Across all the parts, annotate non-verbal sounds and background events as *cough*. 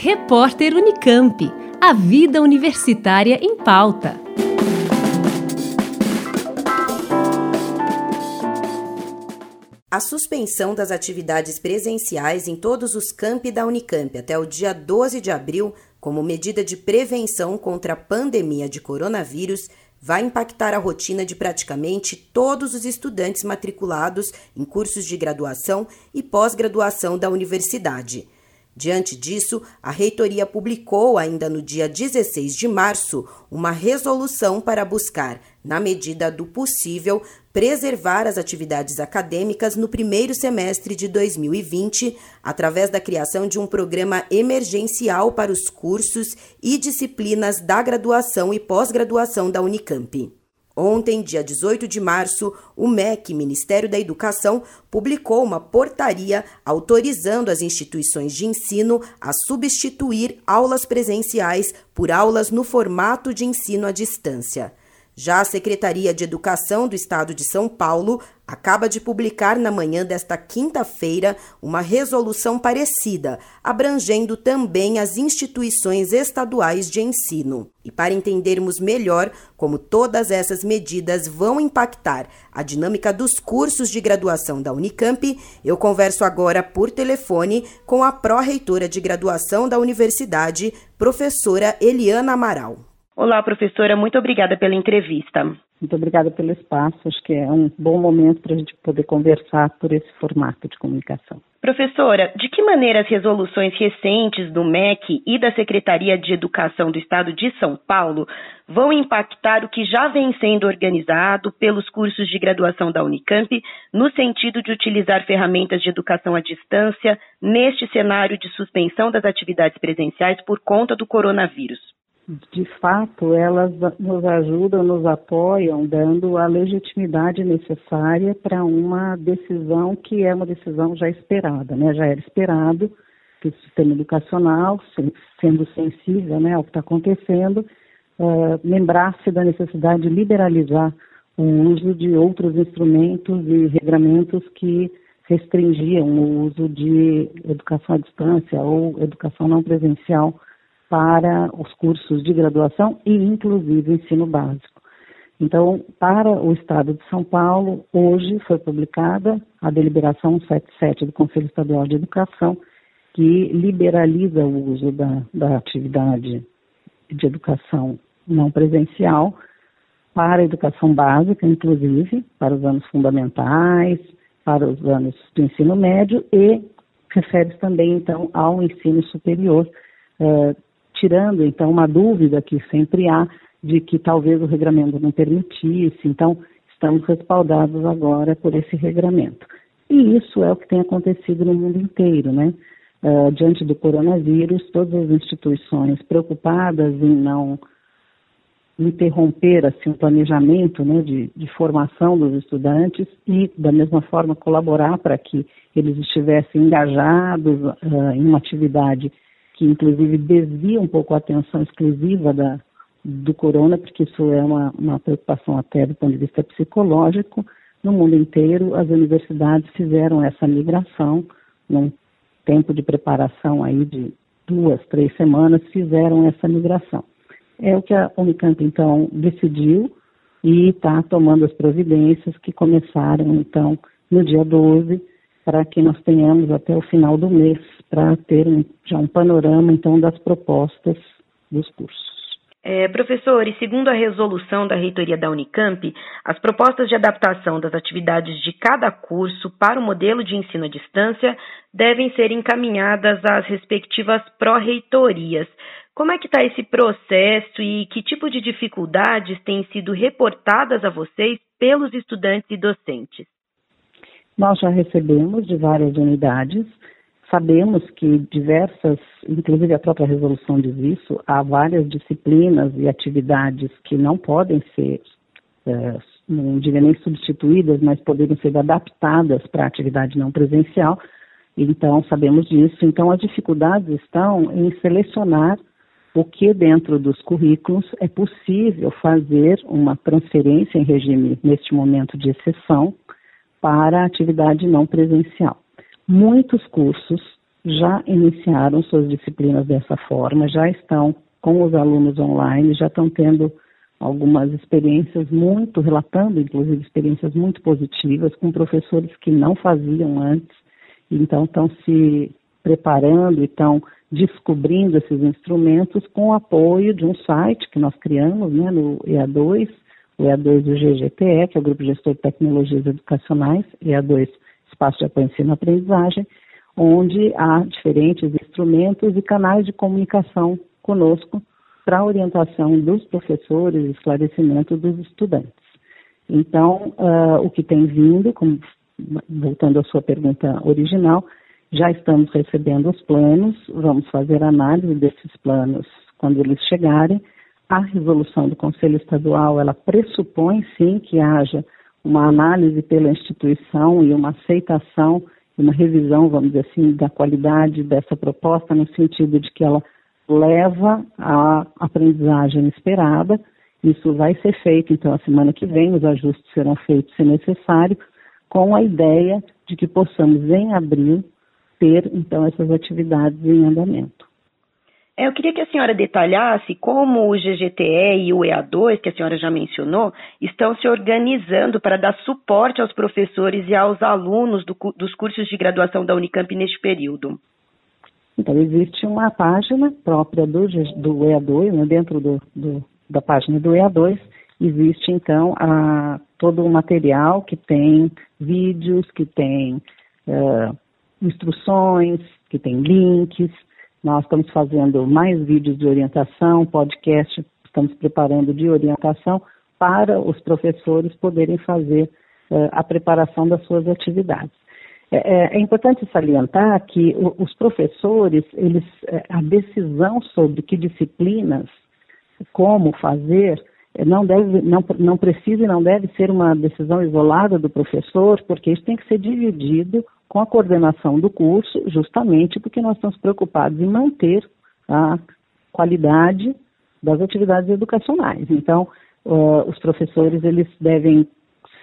Repórter Unicamp. A vida universitária em pauta. A suspensão das atividades presenciais em todos os campi da Unicamp até o dia 12 de abril, como medida de prevenção contra a pandemia de coronavírus, vai impactar a rotina de praticamente todos os estudantes matriculados em cursos de graduação e pós-graduação da universidade. Diante disso, a reitoria publicou, ainda no dia 16 de março, uma resolução para buscar, na medida do possível, preservar as atividades acadêmicas no primeiro semestre de 2020, através da criação de um programa emergencial para os cursos e disciplinas da graduação e pós-graduação da Unicamp. Ontem, dia 18 de março, o MEC, Ministério da Educação, publicou uma portaria autorizando as instituições de ensino a substituir aulas presenciais por aulas no formato de ensino à distância. Já a Secretaria de Educação do Estado de São Paulo acaba de publicar na manhã desta quinta-feira uma resolução parecida, abrangendo também as instituições estaduais de ensino. E para entendermos melhor como todas essas medidas vão impactar a dinâmica dos cursos de graduação da Unicamp, eu converso agora por telefone com a pró-reitora de graduação da universidade, professora Eliana Amaral. Olá, professora, muito obrigada pela entrevista. Muito obrigada pelo espaço, acho que é um bom momento para a gente poder conversar por esse formato de comunicação. Professora, de que maneira as resoluções recentes do MEC e da Secretaria de Educação do Estado de São Paulo vão impactar o que já vem sendo organizado pelos cursos de graduação da Unicamp, no sentido de utilizar ferramentas de educação à distância neste cenário de suspensão das atividades presenciais por conta do coronavírus? De fato, elas nos ajudam, nos apoiam, dando a legitimidade necessária para uma decisão que é uma decisão já esperada, né? Já era esperado que o sistema educacional, sendo sensível né, ao que está acontecendo, uh, lembrasse da necessidade de liberalizar o uso de outros instrumentos e regramentos que restringiam o uso de educação à distância ou educação não presencial para os cursos de graduação e, inclusive, ensino básico. Então, para o Estado de São Paulo, hoje foi publicada a deliberação 177 do Conselho Estadual de Educação, que liberaliza o uso da, da atividade de educação não presencial para a educação básica, inclusive, para os anos fundamentais, para os anos do ensino médio e refere-se também, então, ao ensino superior, eh, tirando então uma dúvida que sempre há de que talvez o regramento não permitisse. Então, estamos respaldados agora por esse regramento. E isso é o que tem acontecido no mundo inteiro, né? Uh, diante do coronavírus, todas as instituições preocupadas em não interromper assim, o planejamento né, de, de, formação dos estudantes e, da mesma forma, colaborar para que eles estivessem engajados uh, em uma atividade que inclusive desvia um pouco a atenção exclusiva da, do corona, porque isso é uma, uma preocupação até do ponto de vista psicológico. No mundo inteiro, as universidades fizeram essa migração, num tempo de preparação aí de duas, três semanas, fizeram essa migração. É o que a Unicamp, então, decidiu e está tomando as providências que começaram, então, no dia 12, para que nós tenhamos até o final do mês para ter um, já um panorama então das propostas dos cursos. É, professor, e segundo a resolução da reitoria da Unicamp, as propostas de adaptação das atividades de cada curso para o modelo de ensino à distância devem ser encaminhadas às respectivas pró-reitorias. Como é que está esse processo e que tipo de dificuldades têm sido reportadas a vocês pelos estudantes e docentes? Nós já recebemos de várias unidades, sabemos que diversas, inclusive a própria resolução diz isso, há várias disciplinas e atividades que não podem ser, é, não diria nem substituídas, mas poderiam ser adaptadas para a atividade não presencial. Então, sabemos disso. Então, as dificuldades estão em selecionar o que dentro dos currículos é possível fazer uma transferência em regime, neste momento de exceção, para a atividade não presencial. Muitos cursos já iniciaram suas disciplinas dessa forma, já estão com os alunos online, já estão tendo algumas experiências muito, relatando inclusive experiências muito positivas com professores que não faziam antes, então estão se preparando e estão descobrindo esses instrumentos com o apoio de um site que nós criamos né, no EA2, o EA2 do GGTE, que é o Grupo Gestor de Tecnologias Educacionais, EA2 Espaço de Apoio Ensino Aprendizagem, onde há diferentes instrumentos e canais de comunicação conosco para orientação dos professores e esclarecimento dos estudantes. Então, uh, o que tem vindo, como, voltando à sua pergunta original, já estamos recebendo os planos, vamos fazer análise desses planos quando eles chegarem. A resolução do Conselho Estadual, ela pressupõe sim que haja uma análise pela instituição e uma aceitação, uma revisão, vamos dizer assim, da qualidade dessa proposta, no sentido de que ela leva à aprendizagem esperada. Isso vai ser feito, então, a semana que vem, os ajustes serão feitos, se necessário, com a ideia de que possamos, em abril, ter, então, essas atividades em andamento. É, eu queria que a senhora detalhasse como o GGTE e o EA2, que a senhora já mencionou, estão se organizando para dar suporte aos professores e aos alunos do, dos cursos de graduação da Unicamp neste período. Então, existe uma página própria do, do EA2, né, dentro do, do, da página do EA2, existe então a, todo o material que tem vídeos, que tem uh, instruções, que tem links. Nós estamos fazendo mais vídeos de orientação, podcast, estamos preparando de orientação para os professores poderem fazer uh, a preparação das suas atividades. É, é, é, importante salientar que os professores, eles, é, a decisão sobre que disciplinas, como fazer, é, não deve, não, não precisa e não deve ser uma decisão isolada do professor, porque isso tem que ser dividido com a coordenação do curso, justamente porque nós estamos preocupados em manter a qualidade das atividades educacionais. Então, uh, os professores eles devem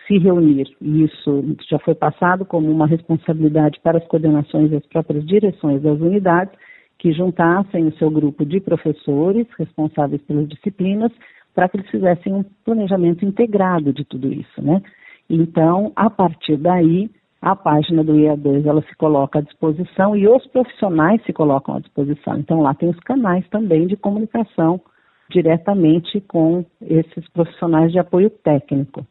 se reunir, isso já foi passado como uma responsabilidade para as coordenações e as próprias direções das unidades, que juntassem o seu grupo de professores responsáveis pelas disciplinas para que eles fizessem um planejamento integrado de tudo isso, né? Então, a partir daí, a página do IA2 ela se coloca à disposição e os profissionais se colocam à disposição. Então, lá tem os canais também de comunicação diretamente com esses profissionais de apoio técnico.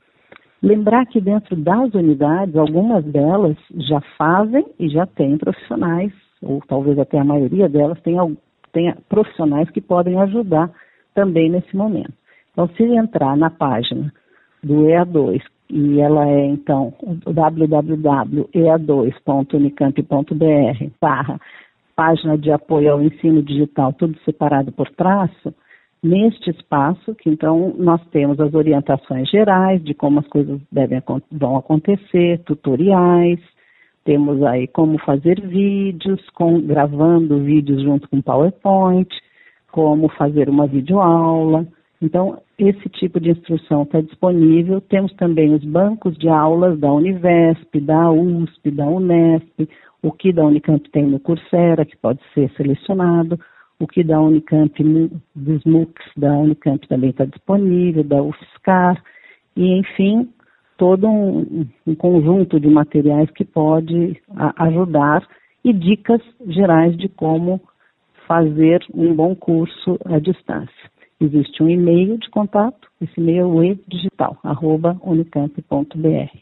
Lembrar que dentro das unidades, algumas delas já fazem e já têm profissionais, ou talvez até a maioria delas tenha, tenha profissionais que podem ajudar também nesse momento. Então, se entrar na página do EA2, e ela é então www.ea2.unicamp.br barra página de apoio ao ensino digital, tudo separado por traço, neste espaço, que então nós temos as orientações gerais de como as coisas devem, vão acontecer, tutoriais, temos aí como fazer vídeos, com, gravando vídeos junto com PowerPoint, como fazer uma videoaula. Então, esse tipo de instrução está disponível. Temos também os bancos de aulas da Univesp, da USP, da Unesp, o que da Unicamp tem no Coursera, que pode ser selecionado o que da Unicamp, dos MOOCs da Unicamp também está disponível, da UFSCar, e enfim, todo um, um conjunto de materiais que pode a, ajudar e dicas gerais de como fazer um bom curso à distância. Existe um e-mail de contato, esse e-mail é digital, arroba unicamp.br.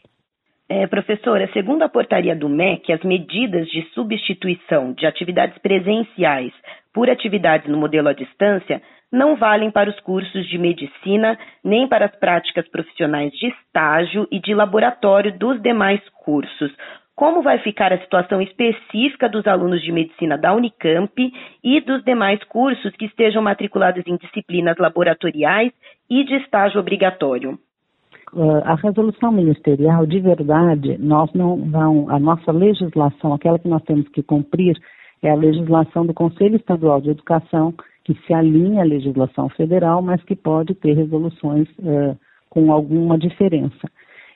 É, professora, segundo a portaria do MEC, as medidas de substituição de atividades presenciais por atividades no modelo à distância não valem para os cursos de medicina nem para as práticas profissionais de estágio e de laboratório dos demais cursos. Como vai ficar a situação específica dos alunos de medicina da Unicamp e dos demais cursos que estejam matriculados em disciplinas laboratoriais e de estágio obrigatório? uh, a resolução ministerial, de verdade, nós não vão, a nossa legislação, aquela que nós temos que cumprir, é a legislação do Conselho Estadual de Educação, que se alinha à legislação federal, mas que pode ter resoluções uh, com alguma diferença.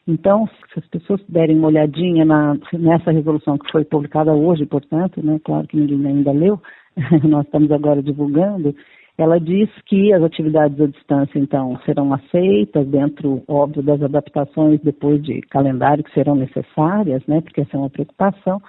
Então, se as pessoas derem uma olhadinha na, nessa resolução que foi publicada hoje, portanto, né, claro que ninguém ainda leu, *laughs* nós estamos agora divulgando, ela diz que as atividades à distância, então, serão aceitas dentro, óbvio, das adaptações depois de calendário que serão necessárias, né, porque essa é uma preocupação,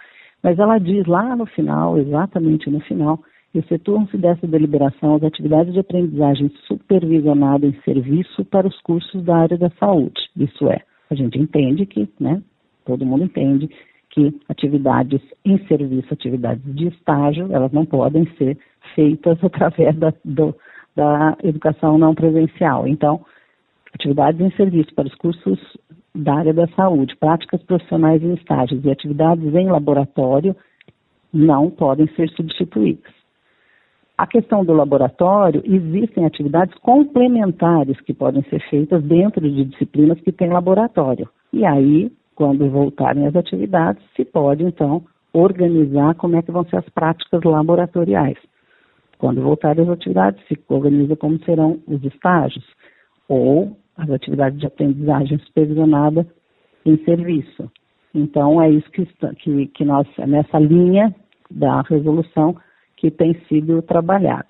mas ela diz lá no final, exatamente no final, Efetuam-se dessa deliberação as atividades de aprendizagem supervisionada em serviço para os cursos da área da saúde. Isso é, a gente entende que, né, todo mundo entende que atividades em serviço, atividades de estágio, elas não podem ser feitas *laughs* através da, do, da educação não presencial. Então, atividades em serviço para os cursos da área da saúde, práticas profissionais em estágios e atividades em laboratório não podem ser substituídas. A questão do laboratório, existem atividades complementares que podem ser feitas dentro de disciplinas que têm laboratório. E aí, quando voltarem as atividades, se pode então organizar como é que vão ser as práticas laboratoriais. Quando voltarem as atividades, se organiza como serão os estágios ou as atividades de aprendizagem supervisionada em serviço. Então, é isso que, que, que nós, nessa linha da resolução, que tem sido trabalhado.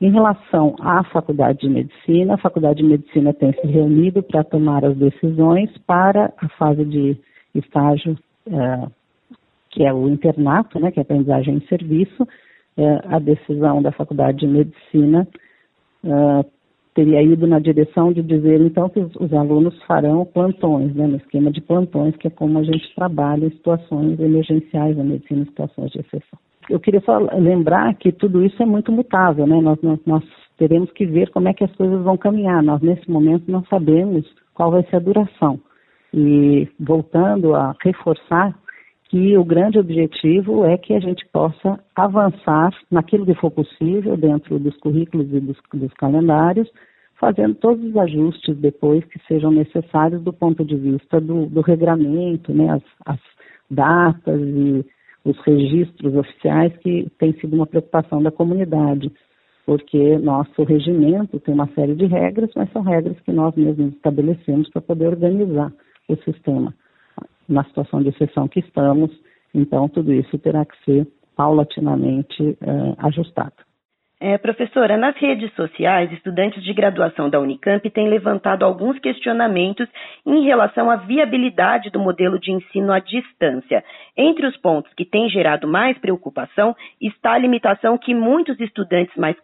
Em relação à Faculdade de Medicina, a Faculdade de Medicina tem se reunido para tomar as decisões para a fase de estágio, é, que é o internato, né, que é a aprendizagem em serviço. É, a decisão da Faculdade de Medicina é, teria ido na direção de dizer, então, que os, os alunos farão plantões, né, no esquema de plantões, que é como a gente trabalha em situações emergenciais na medicina, em situações de exceção eu queria só lembrar que tudo isso é muito mutável, né? Nós, nós, nós, teremos que ver como é que as coisas vão caminhar. Nós, nesse momento, não sabemos qual vai ser a duração. E voltando a reforçar que o grande objetivo é que a gente possa avançar naquilo que for possível dentro dos currículos e dos, dos calendários, fazendo todos os ajustes depois que sejam necessários do ponto de vista do, do regramento, né? as, as datas e os registros oficiais, que tem sido uma preocupação da comunidade, porque nosso regimento tem uma série de regras, mas são regras que nós mesmos estabelecemos para poder organizar o sistema. Na situação de exceção que estamos, então tudo isso terá que ser paulatinamente eh, ajustado. É, professora, nas redes sociais, estudantes de graduação da Unicamp têm levantado alguns questionamentos em relação à viabilidade do modelo de ensino à distância. Entre os pontos que têm gerado mais preocupação está a limitação que muitos estudantes mais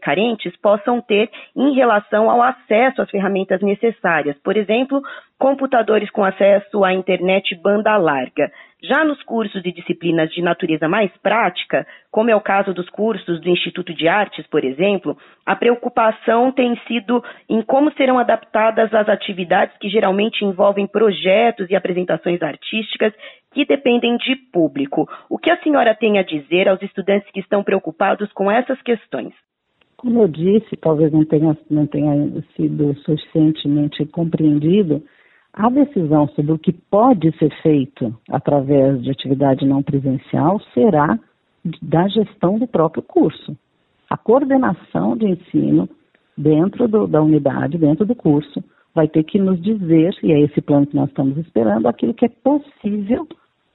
carentes possam ter em relação ao acesso às ferramentas necessárias, por exemplo, computadores com acesso à internet banda larga. Já nos cursos e disciplinas de natureza mais prática, como é o caso dos cursos do Instituto de Artes, por exemplo, a preocupação tem sido em como serão adaptadas as atividades que geralmente envolvem projetos e apresentações artísticas que dependem de público. O que a senhora tem a dizer aos estudantes que estão preocupados com essas questões? Como eu disse, talvez não tenha, não tenha sido suficientemente compreendido, a decisão sobre o que pode ser feito através de atividade não presencial será da gestão do próprio curso. A coordenação de ensino dentro do, da unidade, dentro do curso, vai ter que nos dizer, e é esse plano que nós estamos esperando, aquilo que é possível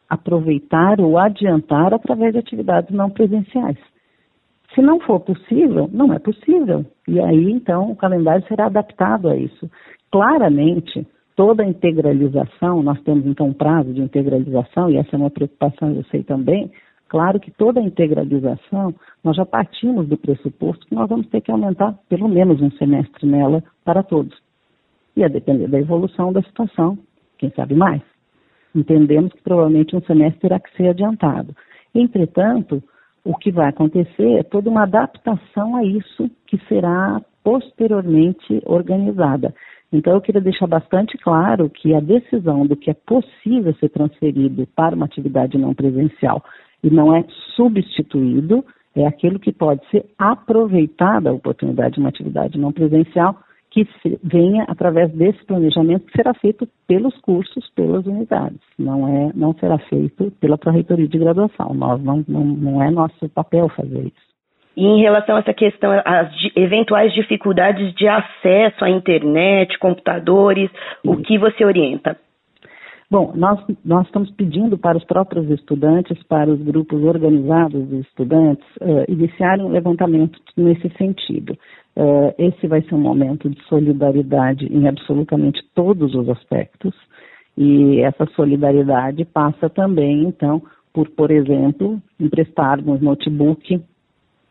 aproveitar ou adiantar através de atividades não presenciais. Se não for possível, não é possível. E aí, então, o calendário será adaptado a isso. Claramente, toda a integralização, nós temos então um prazo de integralização, e essa é uma preocupação, eu sei também, claro que toda a integralização, nós já partimos do pressuposto que nós vamos ter que aumentar pelo menos um semestre nela para todos. E a depender da evolução da situação, quem sabe mais. Entendemos que provavelmente um semestre terá que ser adiantado. Entretanto, o que vai acontecer é toda uma adaptação a isso que será posteriormente organizada. Então, eu queria deixar bastante claro que a decisão do que é possível ser transferido para uma atividade não presencial e não é substituído é aquilo que pode ser aproveitada a oportunidade de uma atividade não presencial que venha através desse planejamento que será feito pelos cursos, pelas unidades. Não é, não será feito pela Pró-Reitoria de Graduação. Nós não, não, não é nosso papel fazer isso. E em relação a essa questão, as eventuais dificuldades de acesso à internet, computadores, o que você orienta? Bom, nós, nós estamos pedindo para os próprios estudantes, para os grupos organizados de estudantes, uh, iniciarem um levantamento nesse sentido. Uh, esse vai ser um momento de solidariedade em absolutamente todos os aspectos, e essa solidariedade passa também, então, por, por exemplo, emprestarmos notebook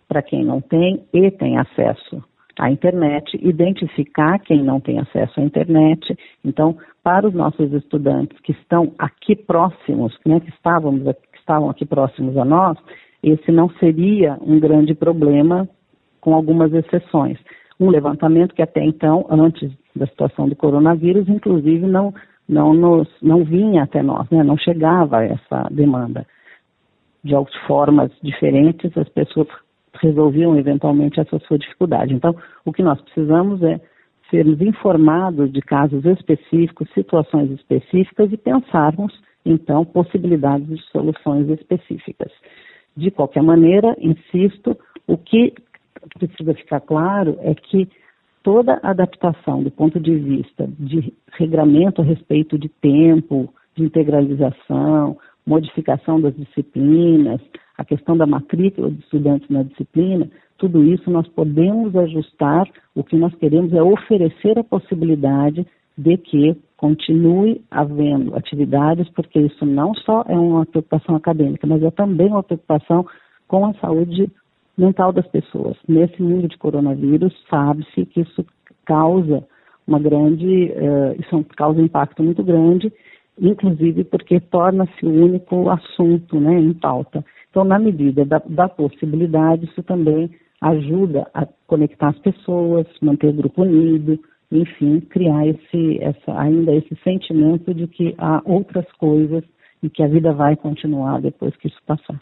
para quem não tem e tem acesso à internet, identificar quem não tem acesso à internet. Então, para os nossos estudantes que estão aqui próximos, né, que, estávamos, que estavam aqui próximos a nós, esse não seria um grande problema, com algumas exceções. Um levantamento que até então, antes da situação do coronavírus, inclusive não, não, nos, não vinha até nós, né, não chegava essa demanda. De formas diferentes, as pessoas resolviam eventualmente essa sua dificuldade. Então, o que nós precisamos é sermos informados de casos específicos, situações específicas e pensarmos, então, possibilidades de soluções específicas. De qualquer maneira, insisto, o que precisa ficar claro é que toda adaptação do ponto de vista de regramento a respeito de tempo, de integralização, modificação das disciplinas, a questão da matrícula de estudantes na disciplina, tudo isso nós podemos ajustar. O que nós queremos é oferecer a possibilidade de que continue havendo atividades, porque isso não só é uma preocupação acadêmica, mas é também uma preocupação com a saúde mental das pessoas. Nesse mundo de coronavírus, sabe-se que isso causa uma grande, uh, isso causa um impacto muito grande, inclusive porque torna-se o único assunto né, em pauta. Então, na medida da, da possibilidade, isso também ajuda a conectar as pessoas, manter o grupo unido, enfim, criar esse, essa, ainda esse sentimento de que há outras coisas e que a vida vai continuar depois que isso passar.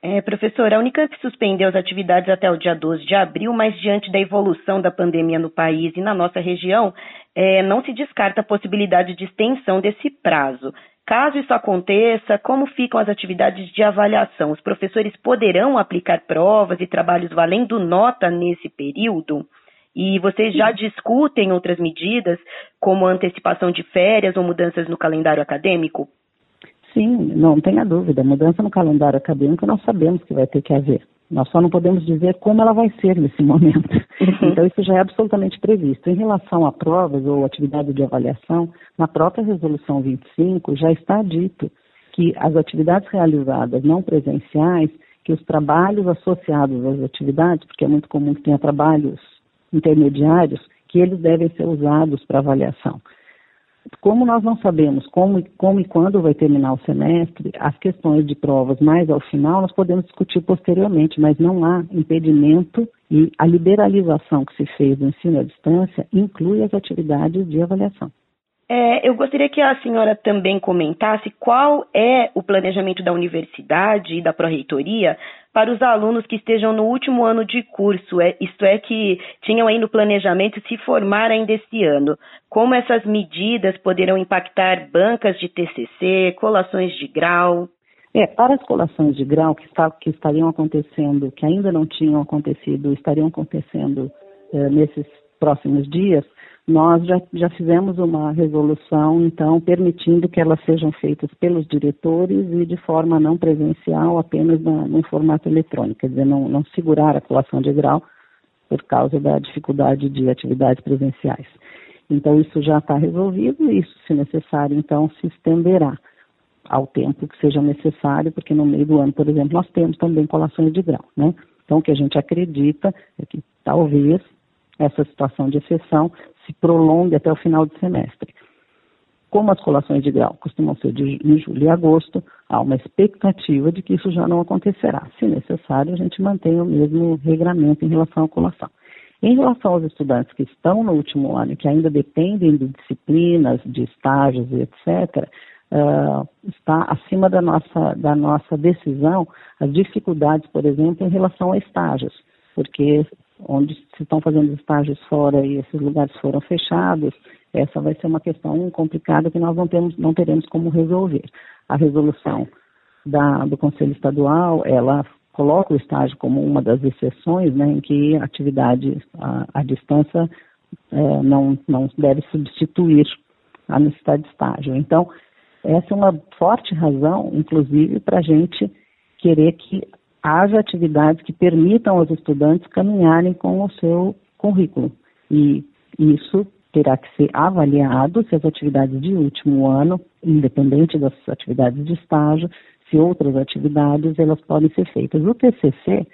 É, professor, a Unicamp suspendeu as atividades até o dia 12 de abril, mas diante da evolução da pandemia no país e na nossa região, é, não se descarta a possibilidade de extensão desse prazo. Caso isso aconteça, como ficam as atividades de avaliação? Os professores poderão aplicar provas e trabalhos valendo nota nesse período? E vocês já discutem outras medidas, como antecipação de férias ou mudanças no calendário acadêmico? Sim, não tenha dúvida. Mudança no calendário acadêmico nós sabemos que vai ter que haver. Nós só não podemos dizer como ela vai ser nesse *laughs* momento. Uhum. Então, isso já é absolutamente previsto. Em relação a provas ou atividade de avaliação, na própria Resolução 25 já está dito que as atividades realizadas não presenciais, que os trabalhos associados às atividades, porque é muito comum que tenha trabalhos intermediários, que eles devem ser usados para avaliação. Como nós não sabemos como, como e quando vai terminar o semestre, as questões de provas mais ao final nós podemos discutir posteriormente, mas não há impedimento e a liberalização que se fez do ensino à distância inclui as atividades de avaliação. É, eu gostaria que a senhora também comentasse qual é o planejamento da universidade e da pró-reitoria para os alunos que estejam no último ano de curso, é, isto é, que tinham aí no planejamento se formar ainda este ano. Como essas medidas poderão impactar bancas de TCC, colações de grau? É, para as colações de grau que, está, que estariam acontecendo, que ainda não tinham acontecido, estariam acontecendo é, nesses próximos dias, nós já, já fizemos uma resolução, então, permitindo que elas sejam feitas pelos diretores e de forma não presencial, apenas na, formato eletrônico, quer dizer, não, não segurar a colação de grau por causa da dificuldade de atividades presenciais. Então, isso já está resolvido e isso, se necessário, então, se estenderá ao tempo que seja necessário, porque no meio do ano, por exemplo, nós temos também colações de grau, né? Então, o que a gente acredita é que talvez essa situação de exceção se prolongue até o final do semestre. Como as colações de grau costumam ser de, em julho e agosto, há uma expectativa de que isso já não acontecerá. Se necessário, a gente mantém o mesmo regramento em relação à colação. Em relação aos estudantes que estão no último ano que ainda dependem de disciplinas, de estágios e etc., uh, está acima da nossa, da nossa decisão as dificuldades, por exemplo, em relação a estágios, porque onde se estão fazendo estágios fora e esses lugares foram fechados, essa vai ser uma questão complicada que nós não, temos, não teremos como resolver. A resolução da, do Conselho Estadual, ela coloca o estágio como uma das exceções, né, em que a atividade à, distância é, não, não deve substituir a necessidade de estágio. Então, essa é uma forte razão, inclusive, para a gente querer que haja atividades que permitam aos estudantes caminharem com o seu currículo. E isso terá que ser avaliado se as atividades de último ano, independente das atividades de estágio, se outras atividades elas podem ser feitas. O TCC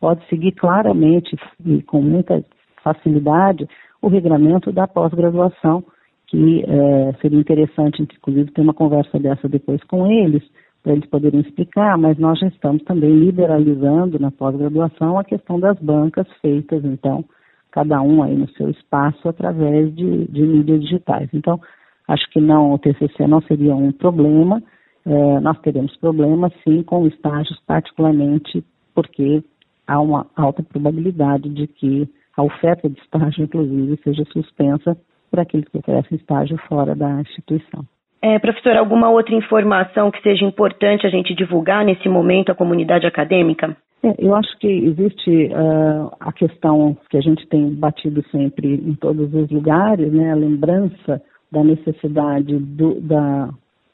pode seguir claramente e com muita facilidade o regramento da pós-graduação, que é, seria interessante, inclusive, ter uma conversa dessa depois com eles, para eles poderem explicar, mas nós já estamos também liberalizando na pós-graduação a questão das bancas feitas, então, cada um aí no seu espaço através de, de mídias digitais. Então, acho que não, o TCC não seria um problema, é, nós teremos problemas sim com estágios, particularmente porque há uma alta probabilidade de que a oferta de estágio, inclusive, seja suspensa para aqueles que oferecem estágio fora da instituição. É, professor, alguma outra informação que seja importante a gente divulgar nesse momento à comunidade acadêmica? É, eu acho que existe uh, a questão que a gente tem batido sempre em todos os lugares, né, a lembrança da necessidade do, da,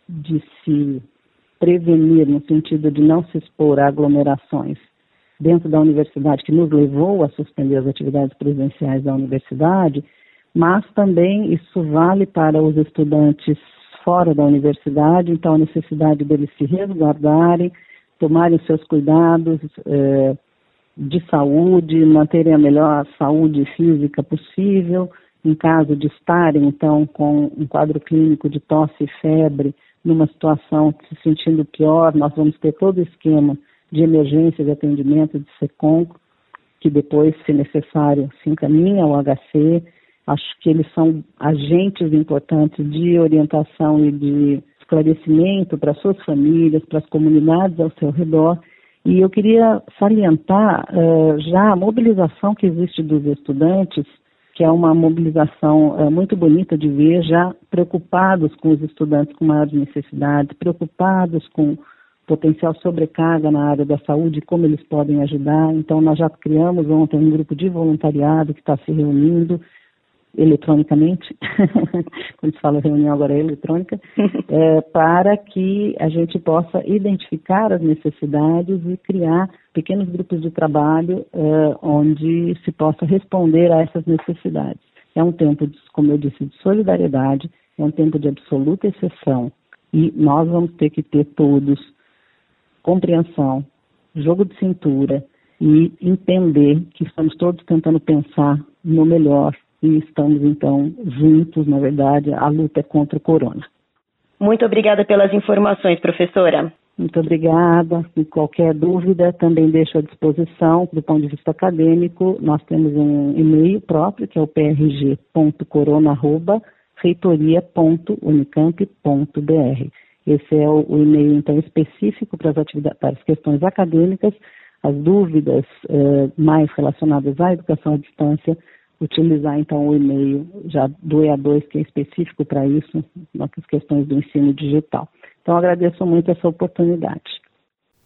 de se prevenir no sentido de não se expor a aglomerações dentro da universidade, que nos levou a suspender as atividades presenciais da universidade, mas também isso vale para os estudantes fora da universidade, então a necessidade deles se resguardarem, tomarem seus cuidados eh, de saúde, manterem a melhor saúde física possível, em caso de estarem, então, com um quadro clínico de tosse e febre, numa situação se sentindo pior, nós vamos ter todo o esquema de emergência de atendimento de SECOM, que depois, se necessário, se encaminha ao HC. Acho que eles são agentes importantes de orientação e de esclarecimento para suas famílias, para as comunidades ao seu redor. E eu queria salientar uh, já a mobilização que existe dos estudantes, que é uma mobilização uh, muito bonita de ver, já preocupados com os estudantes com maiores necessidades, preocupados com potencial sobrecarga na área da saúde, como eles podem ajudar. Então, nós já criamos ontem um grupo de voluntariado que está se reunindo eletronicamente, *laughs* quando se fala reunião agora é eletrônica, *laughs* é, para que a gente possa identificar as necessidades e criar pequenos grupos de trabalho é, onde se possa responder a essas necessidades. É um tempo, de, como eu disse, de solidariedade, é um tempo de absoluta exceção e nós vamos ter que ter todos compreensão, jogo de cintura e entender que estamos todos tentando pensar no melhor e estamos então juntos, na verdade, a luta é contra o corona. Muito obrigada pelas informações, professora. Muito obrigada. E qualquer dúvida também deixo à disposição do ponto de vista acadêmico. Nós temos um e-mail próprio, que é o prg.corona.reitoria.unicamp.br. Esse é o, e-mail, então, específico para as, atividades, para as questões acadêmicas, as dúvidas eh, mais relacionadas à educação à distância, utilizar então o e-mail já do EA2, que é específico para isso, nas questões do ensino digital. Então, agradeço muito essa oportunidade.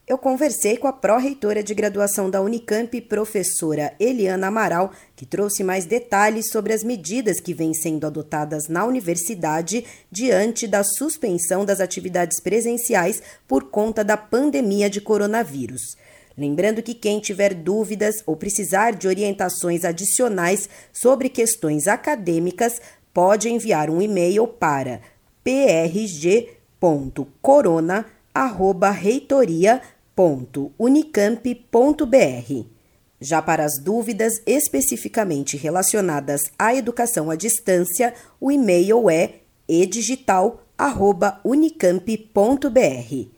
Eu conversei com a pró-reitora de graduação da Unicamp, professora Eliana Amaral, que trouxe mais detalhes sobre as medidas que vêm sendo adotadas na universidade diante da suspensão das atividades presenciais por conta da pandemia de coronavírus. Lembrando que quem tiver dúvidas ou precisar de orientações adicionais sobre questões acadêmicas pode enviar um e-mail para prg.corona@reitoria.unicamp.br. Já para as dúvidas especificamente relacionadas à educação à distância, o e-mail é edigital@unicamp.br.